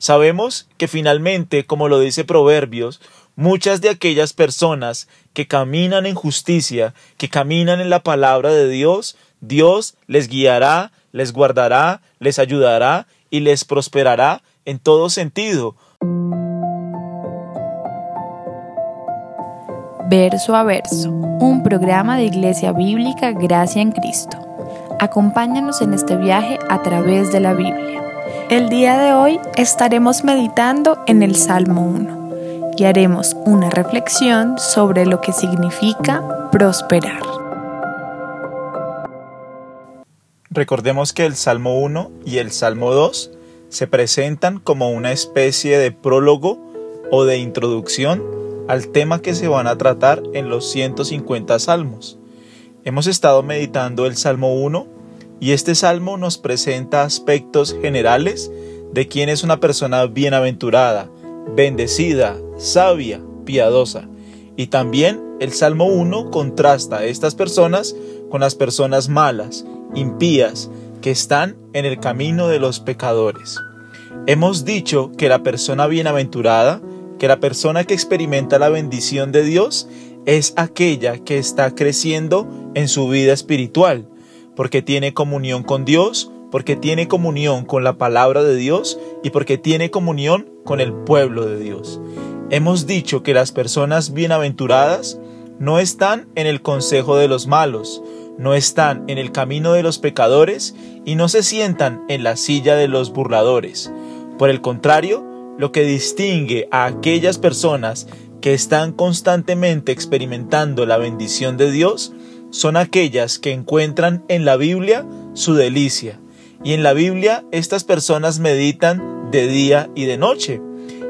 Sabemos que finalmente, como lo dice Proverbios, muchas de aquellas personas que caminan en justicia, que caminan en la palabra de Dios, Dios les guiará, les guardará, les ayudará y les prosperará en todo sentido. Verso a verso, un programa de Iglesia Bíblica Gracia en Cristo. Acompáñanos en este viaje a través de la Biblia. El día de hoy estaremos meditando en el Salmo 1 y haremos una reflexión sobre lo que significa prosperar. Recordemos que el Salmo 1 y el Salmo 2 se presentan como una especie de prólogo o de introducción al tema que se van a tratar en los 150 salmos. Hemos estado meditando el Salmo 1 y este salmo nos presenta aspectos generales de quién es una persona bienaventurada, bendecida, sabia, piadosa. Y también el Salmo 1 contrasta a estas personas con las personas malas, impías, que están en el camino de los pecadores. Hemos dicho que la persona bienaventurada, que la persona que experimenta la bendición de Dios, es aquella que está creciendo en su vida espiritual, porque tiene comunión con Dios, porque tiene comunión con la palabra de Dios y porque tiene comunión con el pueblo de Dios. Hemos dicho que las personas bienaventuradas no están en el consejo de los malos, no están en el camino de los pecadores y no se sientan en la silla de los burladores. Por el contrario, lo que distingue a aquellas personas que están constantemente experimentando la bendición de Dios son aquellas que encuentran en la Biblia su delicia. Y en la Biblia estas personas meditan de día y de noche.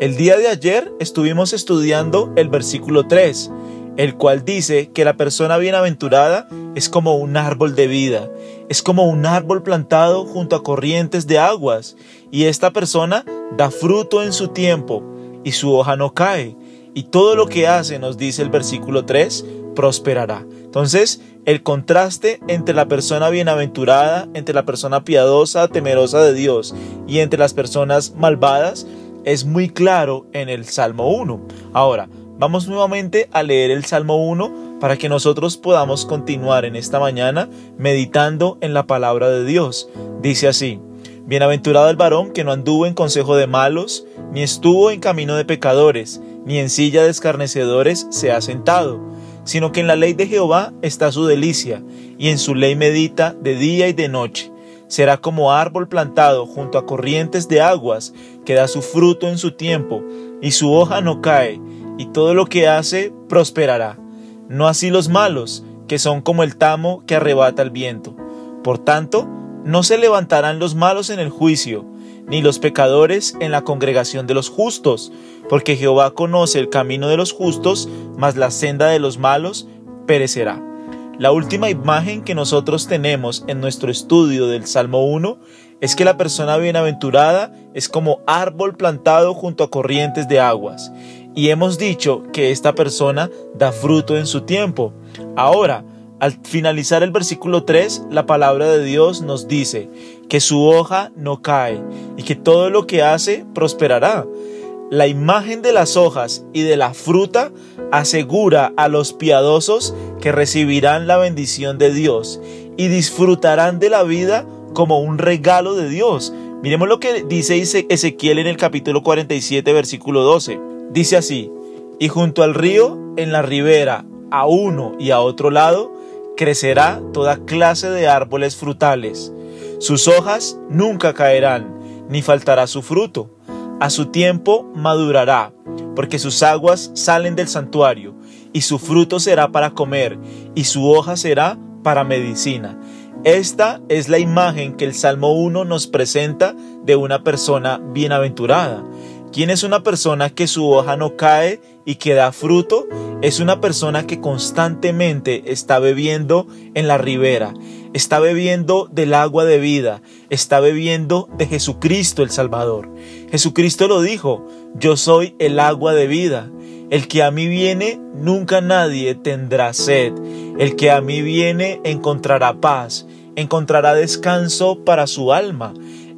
El día de ayer estuvimos estudiando el versículo 3, el cual dice que la persona bienaventurada es como un árbol de vida, es como un árbol plantado junto a corrientes de aguas, y esta persona da fruto en su tiempo, y su hoja no cae, y todo lo que hace, nos dice el versículo 3, prosperará. Entonces, el contraste entre la persona bienaventurada, entre la persona piadosa, temerosa de Dios, y entre las personas malvadas, es muy claro en el Salmo 1. Ahora, vamos nuevamente a leer el Salmo 1 para que nosotros podamos continuar en esta mañana meditando en la palabra de Dios. Dice así, Bienaventurado el varón que no anduvo en consejo de malos, ni estuvo en camino de pecadores, ni en silla de escarnecedores se ha sentado, sino que en la ley de Jehová está su delicia, y en su ley medita de día y de noche. Será como árbol plantado junto a corrientes de aguas, que da su fruto en su tiempo, y su hoja no cae, y todo lo que hace prosperará. No así los malos, que son como el tamo que arrebata el viento. Por tanto, no se levantarán los malos en el juicio, ni los pecadores en la congregación de los justos, porque Jehová conoce el camino de los justos, mas la senda de los malos perecerá. La última imagen que nosotros tenemos en nuestro estudio del Salmo 1 es que la persona bienaventurada es como árbol plantado junto a corrientes de aguas. Y hemos dicho que esta persona da fruto en su tiempo. Ahora, al finalizar el versículo 3, la palabra de Dios nos dice que su hoja no cae y que todo lo que hace prosperará. La imagen de las hojas y de la fruta asegura a los piadosos que recibirán la bendición de Dios y disfrutarán de la vida como un regalo de Dios. Miremos lo que dice Ezequiel en el capítulo 47, versículo 12. Dice así, y junto al río, en la ribera, a uno y a otro lado, crecerá toda clase de árboles frutales. Sus hojas nunca caerán, ni faltará su fruto. A su tiempo madurará, porque sus aguas salen del santuario, y su fruto será para comer, y su hoja será para medicina. Esta es la imagen que el Salmo 1 nos presenta de una persona bienaventurada. ¿Quién es una persona que su hoja no cae y que da fruto? Es una persona que constantemente está bebiendo en la ribera, está bebiendo del agua de vida, está bebiendo de Jesucristo el Salvador. Jesucristo lo dijo, yo soy el agua de vida. El que a mí viene, nunca nadie tendrá sed. El que a mí viene encontrará paz, encontrará descanso para su alma.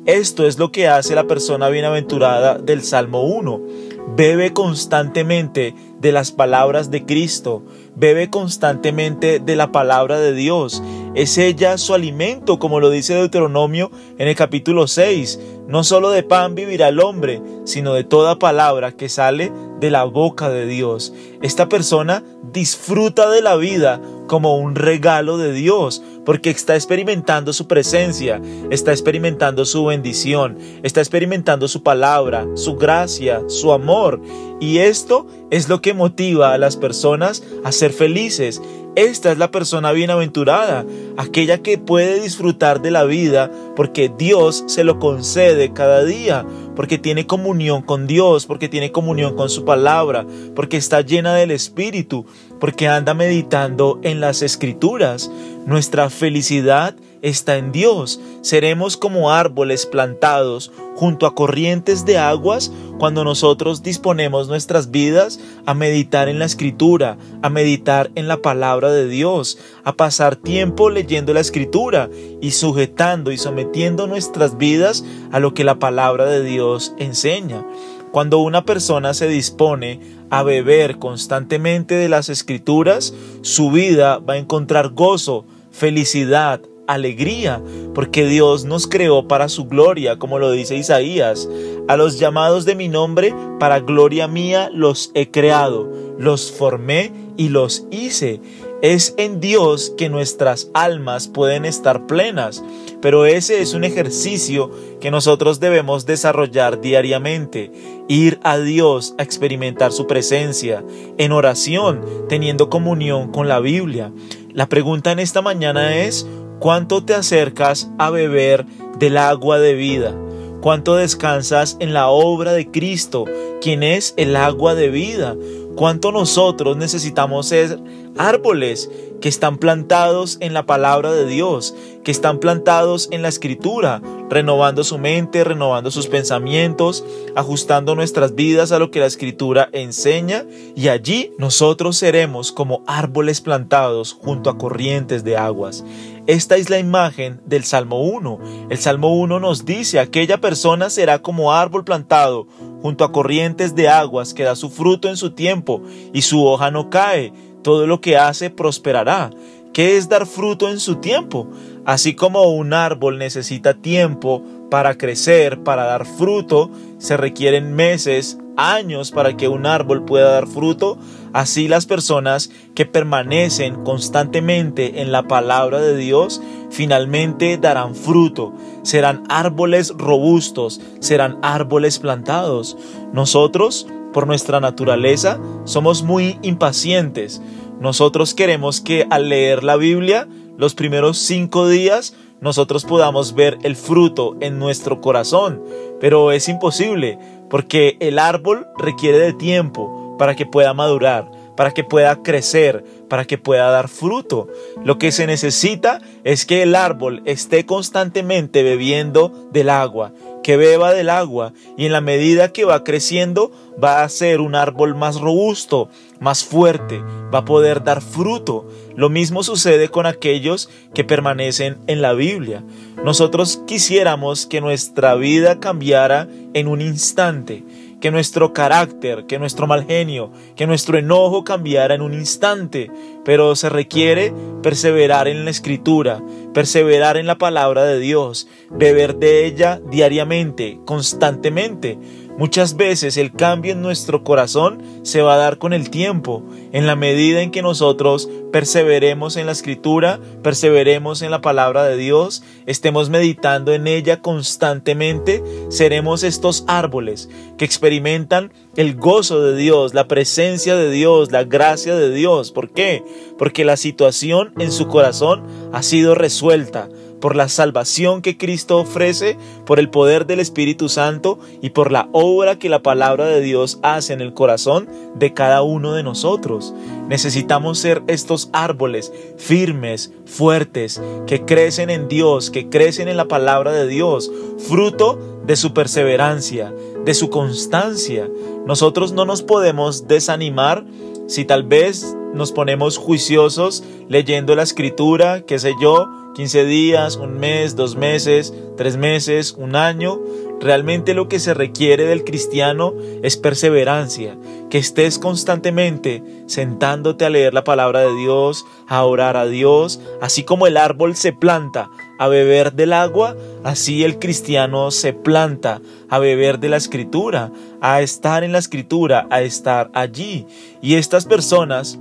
Esto es lo que hace la persona bienaventurada del Salmo 1. Bebe constantemente de las palabras de Cristo, bebe constantemente de la palabra de Dios. Es ella su alimento, como lo dice Deuteronomio en el capítulo 6. No solo de pan vivirá el hombre, sino de toda palabra que sale de la boca de Dios. Esta persona disfruta de la vida como un regalo de Dios, porque está experimentando su presencia, está experimentando su bendición, está experimentando su palabra, su gracia, su amor. Y esto es lo que motiva a las personas a ser felices. Esta es la persona bienaventurada, aquella que puede disfrutar de la vida porque Dios se lo concede cada día, porque tiene comunión con Dios, porque tiene comunión con su palabra, porque está llena del Espíritu, porque anda meditando en las escrituras. Nuestra felicidad está en Dios. Seremos como árboles plantados junto a corrientes de aguas cuando nosotros disponemos nuestras vidas a meditar en la escritura, a meditar en la palabra de Dios, a pasar tiempo leyendo la escritura y sujetando y sometiendo nuestras vidas a lo que la palabra de Dios enseña. Cuando una persona se dispone a beber constantemente de las escrituras, su vida va a encontrar gozo, felicidad, alegría, porque Dios nos creó para su gloria, como lo dice Isaías. A los llamados de mi nombre, para gloria mía, los he creado, los formé y los hice. Es en Dios que nuestras almas pueden estar plenas, pero ese es un ejercicio que nosotros debemos desarrollar diariamente, ir a Dios a experimentar su presencia, en oración, teniendo comunión con la Biblia. La pregunta en esta mañana es, ¿cuánto te acercas a beber del agua de vida? ¿Cuánto descansas en la obra de Cristo, quien es el agua de vida? ¿Cuánto nosotros necesitamos ser árboles que están plantados en la palabra de Dios, que están plantados en la escritura, renovando su mente, renovando sus pensamientos, ajustando nuestras vidas a lo que la escritura enseña y allí nosotros seremos como árboles plantados junto a corrientes de aguas. Esta es la imagen del Salmo 1. El Salmo 1 nos dice, aquella persona será como árbol plantado junto a corrientes de aguas que da su fruto en su tiempo y su hoja no cae todo lo que hace prosperará. ¿Qué es dar fruto en su tiempo? Así como un árbol necesita tiempo para crecer, para dar fruto, se requieren meses, años para que un árbol pueda dar fruto, así las personas que permanecen constantemente en la palabra de Dios finalmente darán fruto, serán árboles robustos, serán árboles plantados. Nosotros por nuestra naturaleza, somos muy impacientes. Nosotros queremos que al leer la Biblia, los primeros cinco días, nosotros podamos ver el fruto en nuestro corazón. Pero es imposible, porque el árbol requiere de tiempo para que pueda madurar, para que pueda crecer, para que pueda dar fruto. Lo que se necesita es que el árbol esté constantemente bebiendo del agua que beba del agua y en la medida que va creciendo va a ser un árbol más robusto, más fuerte, va a poder dar fruto. Lo mismo sucede con aquellos que permanecen en la Biblia. Nosotros quisiéramos que nuestra vida cambiara en un instante, que nuestro carácter, que nuestro mal genio, que nuestro enojo cambiara en un instante, pero se requiere perseverar en la escritura, perseverar en la palabra de Dios, beber de ella diariamente, constantemente, Muchas veces el cambio en nuestro corazón se va a dar con el tiempo, en la medida en que nosotros perseveremos en la escritura, perseveremos en la palabra de Dios, estemos meditando en ella constantemente, seremos estos árboles que experimentan el gozo de Dios, la presencia de Dios, la gracia de Dios. ¿Por qué? Porque la situación en su corazón ha sido resuelta por la salvación que Cristo ofrece, por el poder del Espíritu Santo y por la obra que la palabra de Dios hace en el corazón de cada uno de nosotros. Necesitamos ser estos árboles firmes, fuertes, que crecen en Dios, que crecen en la palabra de Dios, fruto de su perseverancia, de su constancia. Nosotros no nos podemos desanimar si tal vez nos ponemos juiciosos leyendo la escritura, qué sé yo, 15 días, un mes, dos meses, tres meses, un año. Realmente lo que se requiere del cristiano es perseverancia, que estés constantemente sentándote a leer la palabra de Dios, a orar a Dios, así como el árbol se planta a beber del agua, así el cristiano se planta a beber de la escritura, a estar en la escritura, a estar allí. Y estas personas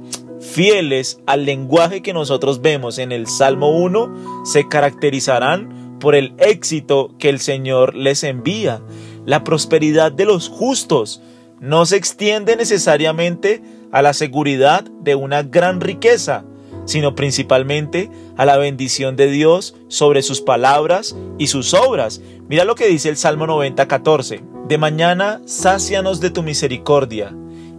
fieles al lenguaje que nosotros vemos en el Salmo 1 se caracterizarán por el éxito que el Señor les envía. La prosperidad de los justos no se extiende necesariamente a la seguridad de una gran riqueza, sino principalmente a la bendición de Dios sobre sus palabras y sus obras. Mira lo que dice el Salmo 90, 14. De mañana sácianos de tu misericordia,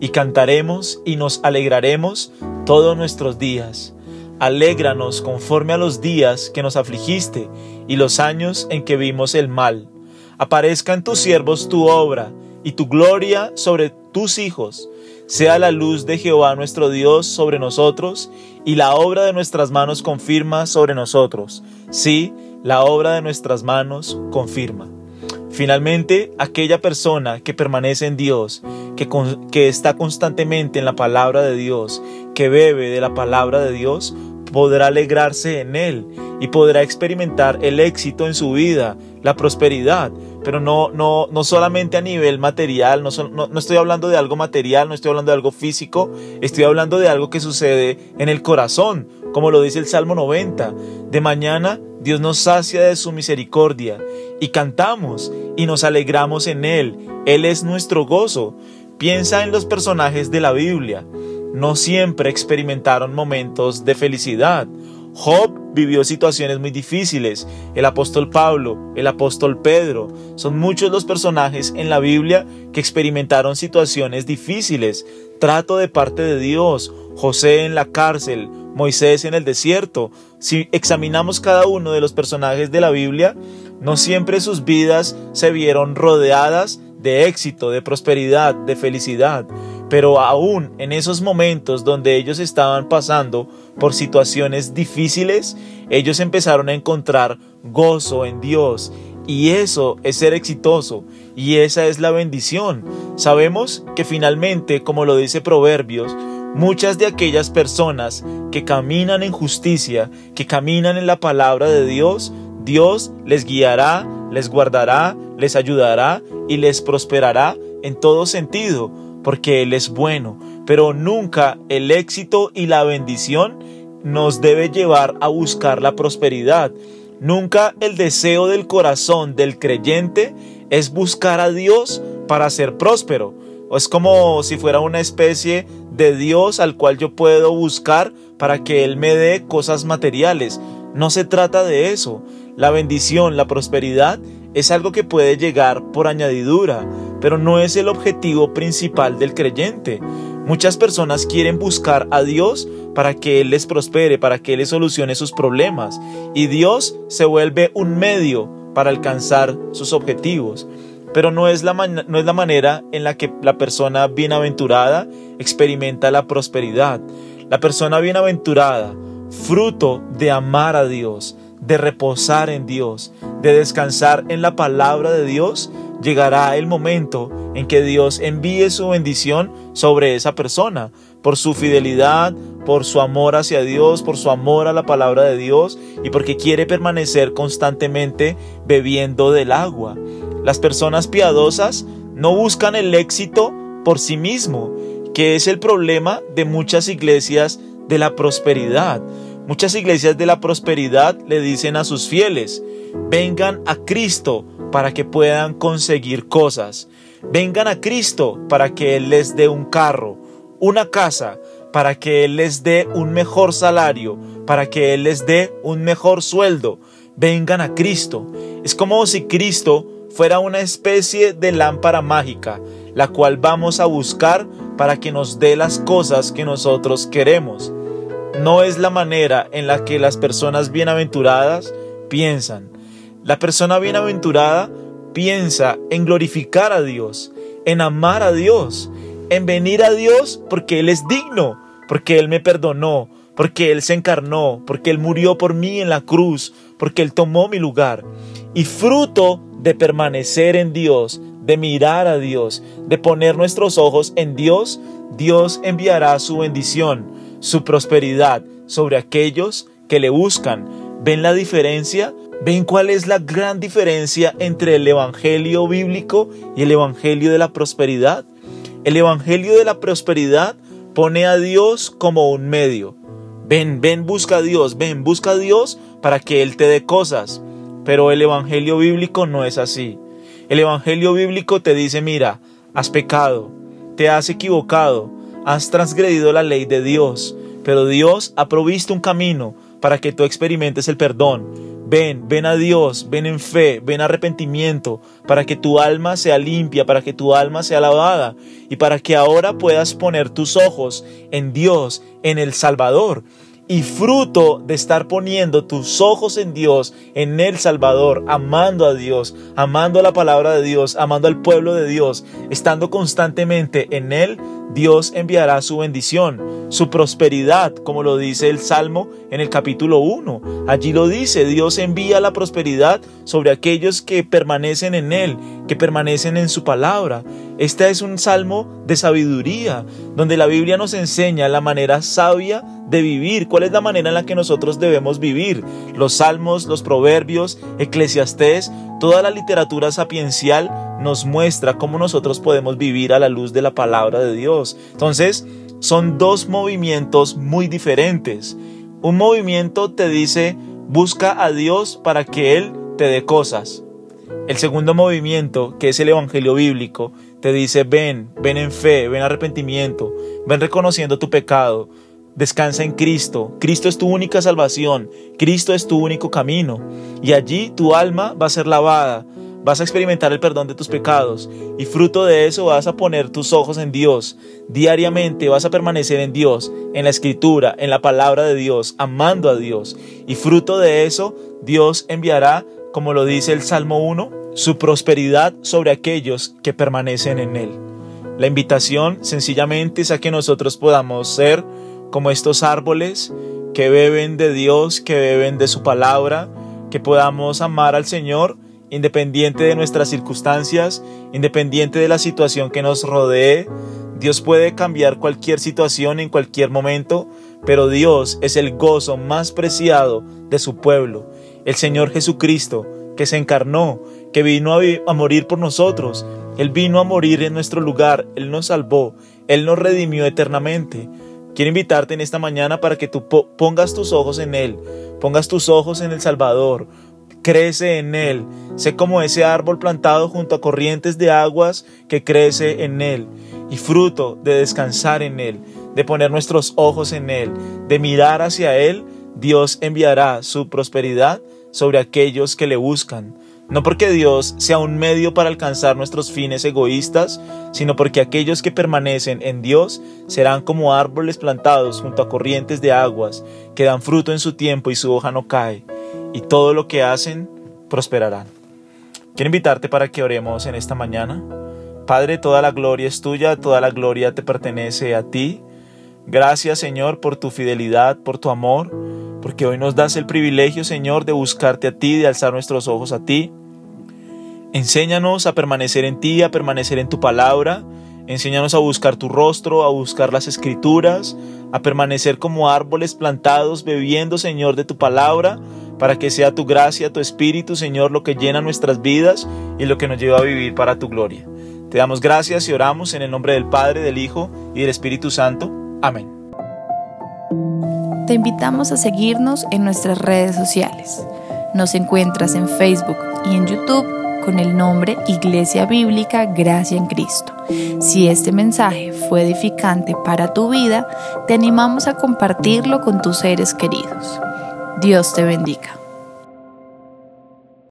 y cantaremos y nos alegraremos todos nuestros días. Alégranos conforme a los días que nos afligiste y los años en que vimos el mal. Aparezca en tus siervos tu obra y tu gloria sobre tus hijos. Sea la luz de Jehová nuestro Dios sobre nosotros y la obra de nuestras manos confirma sobre nosotros. Sí, la obra de nuestras manos confirma. Finalmente, aquella persona que permanece en Dios, que, está constantemente en la palabra de Dios, que bebe de la palabra de Dios, podrá alegrarse en Él y podrá experimentar el éxito en su vida, la prosperidad, pero no, no, no solamente a nivel material, no, no, no, estoy hablando de algo material, no estoy hablando de algo físico, estoy hablando de algo que sucede en el corazón, como lo dice el Salmo 90. De mañana Dios nos sacia de su misericordia y cantamos y nos alegramos en Él. Él es nuestro gozo. Piensa en los personajes de la Biblia. No siempre experimentaron momentos de felicidad. Job vivió situaciones muy difíciles. El apóstol Pablo, el apóstol Pedro, son muchos los personajes en la Biblia que experimentaron situaciones difíciles. Trato de parte de Dios, José en la cárcel, Moisés en el desierto. Si examinamos cada uno de los personajes de la Biblia, no siempre sus vidas se vieron rodeadas de éxito, de prosperidad, de felicidad. Pero aún en esos momentos donde ellos estaban pasando por situaciones difíciles, ellos empezaron a encontrar gozo en Dios. Y eso es ser exitoso. Y esa es la bendición. Sabemos que finalmente, como lo dice Proverbios, muchas de aquellas personas que caminan en justicia, que caminan en la palabra de Dios, Dios les guiará, les guardará, les ayudará y les prosperará en todo sentido porque Él es bueno, pero nunca el éxito y la bendición nos debe llevar a buscar la prosperidad. Nunca el deseo del corazón del creyente es buscar a Dios para ser próspero. Es como si fuera una especie de Dios al cual yo puedo buscar para que Él me dé cosas materiales. No se trata de eso. La bendición, la prosperidad es algo que puede llegar por añadidura, pero no es el objetivo principal del creyente. Muchas personas quieren buscar a Dios para que Él les prospere, para que Él les solucione sus problemas, y Dios se vuelve un medio para alcanzar sus objetivos. Pero no es, la no es la manera en la que la persona bienaventurada experimenta la prosperidad. La persona bienaventurada, fruto de amar a Dios, de reposar en Dios, de descansar en la palabra de Dios, llegará el momento en que Dios envíe su bendición sobre esa persona, por su fidelidad, por su amor hacia Dios, por su amor a la palabra de Dios y porque quiere permanecer constantemente bebiendo del agua. Las personas piadosas no buscan el éxito por sí mismo, que es el problema de muchas iglesias de la prosperidad. Muchas iglesias de la prosperidad le dicen a sus fieles, vengan a Cristo para que puedan conseguir cosas. Vengan a Cristo para que Él les dé un carro, una casa, para que Él les dé un mejor salario, para que Él les dé un mejor sueldo. Vengan a Cristo. Es como si Cristo fuera una especie de lámpara mágica, la cual vamos a buscar para que nos dé las cosas que nosotros queremos no es la manera en la que las personas bienaventuradas piensan. La persona bienaventurada piensa en glorificar a Dios, en amar a Dios, en venir a Dios porque Él es digno, porque Él me perdonó, porque Él se encarnó, porque Él murió por mí en la cruz, porque Él tomó mi lugar. Y fruto de permanecer en Dios, de mirar a Dios, de poner nuestros ojos en Dios, Dios enviará su bendición, su prosperidad sobre aquellos que le buscan. ¿Ven la diferencia? ¿Ven cuál es la gran diferencia entre el Evangelio bíblico y el Evangelio de la prosperidad? El Evangelio de la prosperidad pone a Dios como un medio. Ven, ven, busca a Dios, ven, busca a Dios para que Él te dé cosas. Pero el Evangelio bíblico no es así. El Evangelio bíblico te dice, mira, has pecado, te has equivocado, has transgredido la ley de Dios, pero Dios ha provisto un camino para que tú experimentes el perdón. Ven, ven a Dios, ven en fe, ven arrepentimiento, para que tu alma sea limpia, para que tu alma sea lavada y para que ahora puedas poner tus ojos en Dios, en el Salvador, y fruto de estar poniendo tus ojos en Dios, en el Salvador, amando a Dios, amando la palabra de Dios, amando al pueblo de Dios, estando constantemente en Él, Dios enviará su bendición, su prosperidad, como lo dice el Salmo en el capítulo 1. Allí lo dice, Dios envía la prosperidad sobre aquellos que permanecen en Él, que permanecen en su palabra. Este es un salmo de sabiduría, donde la Biblia nos enseña la manera sabia de vivir, cuál es la manera en la que nosotros debemos vivir. Los salmos, los proverbios, eclesiastés, toda la literatura sapiencial nos muestra cómo nosotros podemos vivir a la luz de la palabra de Dios. Entonces, son dos movimientos muy diferentes. Un movimiento te dice, busca a Dios para que Él te dé cosas. El segundo movimiento, que es el Evangelio bíblico, te dice, ven, ven en fe, ven arrepentimiento, ven reconociendo tu pecado, Descansa en Cristo. Cristo es tu única salvación. Cristo es tu único camino. Y allí tu alma va a ser lavada. Vas a experimentar el perdón de tus pecados. Y fruto de eso vas a poner tus ojos en Dios. Diariamente vas a permanecer en Dios, en la escritura, en la palabra de Dios, amando a Dios. Y fruto de eso, Dios enviará, como lo dice el Salmo 1, su prosperidad sobre aquellos que permanecen en Él. La invitación sencillamente es a que nosotros podamos ser como estos árboles que beben de Dios, que beben de su palabra, que podamos amar al Señor independiente de nuestras circunstancias, independiente de la situación que nos rodee. Dios puede cambiar cualquier situación en cualquier momento, pero Dios es el gozo más preciado de su pueblo. El Señor Jesucristo, que se encarnó, que vino a, morir por nosotros. Él vino a morir en nuestro lugar, Él nos salvó, Él nos redimió eternamente. Quiero invitarte en esta mañana para que tú pongas tus ojos en Él, pongas tus ojos en el Salvador, crece en Él, sé como ese árbol plantado junto a corrientes de aguas que crece en Él, y fruto de descansar en Él, de poner nuestros ojos en Él, de mirar hacia Él, Dios enviará su prosperidad sobre aquellos que le buscan. No porque Dios sea un medio para alcanzar nuestros fines egoístas, sino porque aquellos que permanecen en Dios serán como árboles plantados junto a corrientes de aguas, que dan fruto en su tiempo y su hoja no cae, y todo lo que hacen prosperarán. Quiero invitarte para que oremos en esta mañana. Padre, toda la gloria es tuya, toda la gloria te pertenece a ti. Gracias Señor por tu fidelidad, por tu amor porque hoy nos das el privilegio, Señor, de buscarte a ti, de alzar nuestros ojos a ti. Enséñanos a permanecer en ti, a permanecer en tu palabra. Enséñanos a buscar tu rostro, a buscar las escrituras, a permanecer como árboles plantados, bebiendo, Señor, de tu palabra, para que sea tu gracia, tu espíritu, Señor, lo que llena nuestras vidas y lo que nos lleva a vivir para tu gloria. Te damos gracias y oramos en el nombre del Padre, del Hijo y del Espíritu Santo. Amén te invitamos a seguirnos en nuestras redes sociales. Nos encuentras en Facebook y en YouTube con el nombre Iglesia Bíblica Gracia en Cristo. Si este mensaje fue edificante para tu vida, te animamos a compartirlo con tus seres queridos. Dios te bendiga.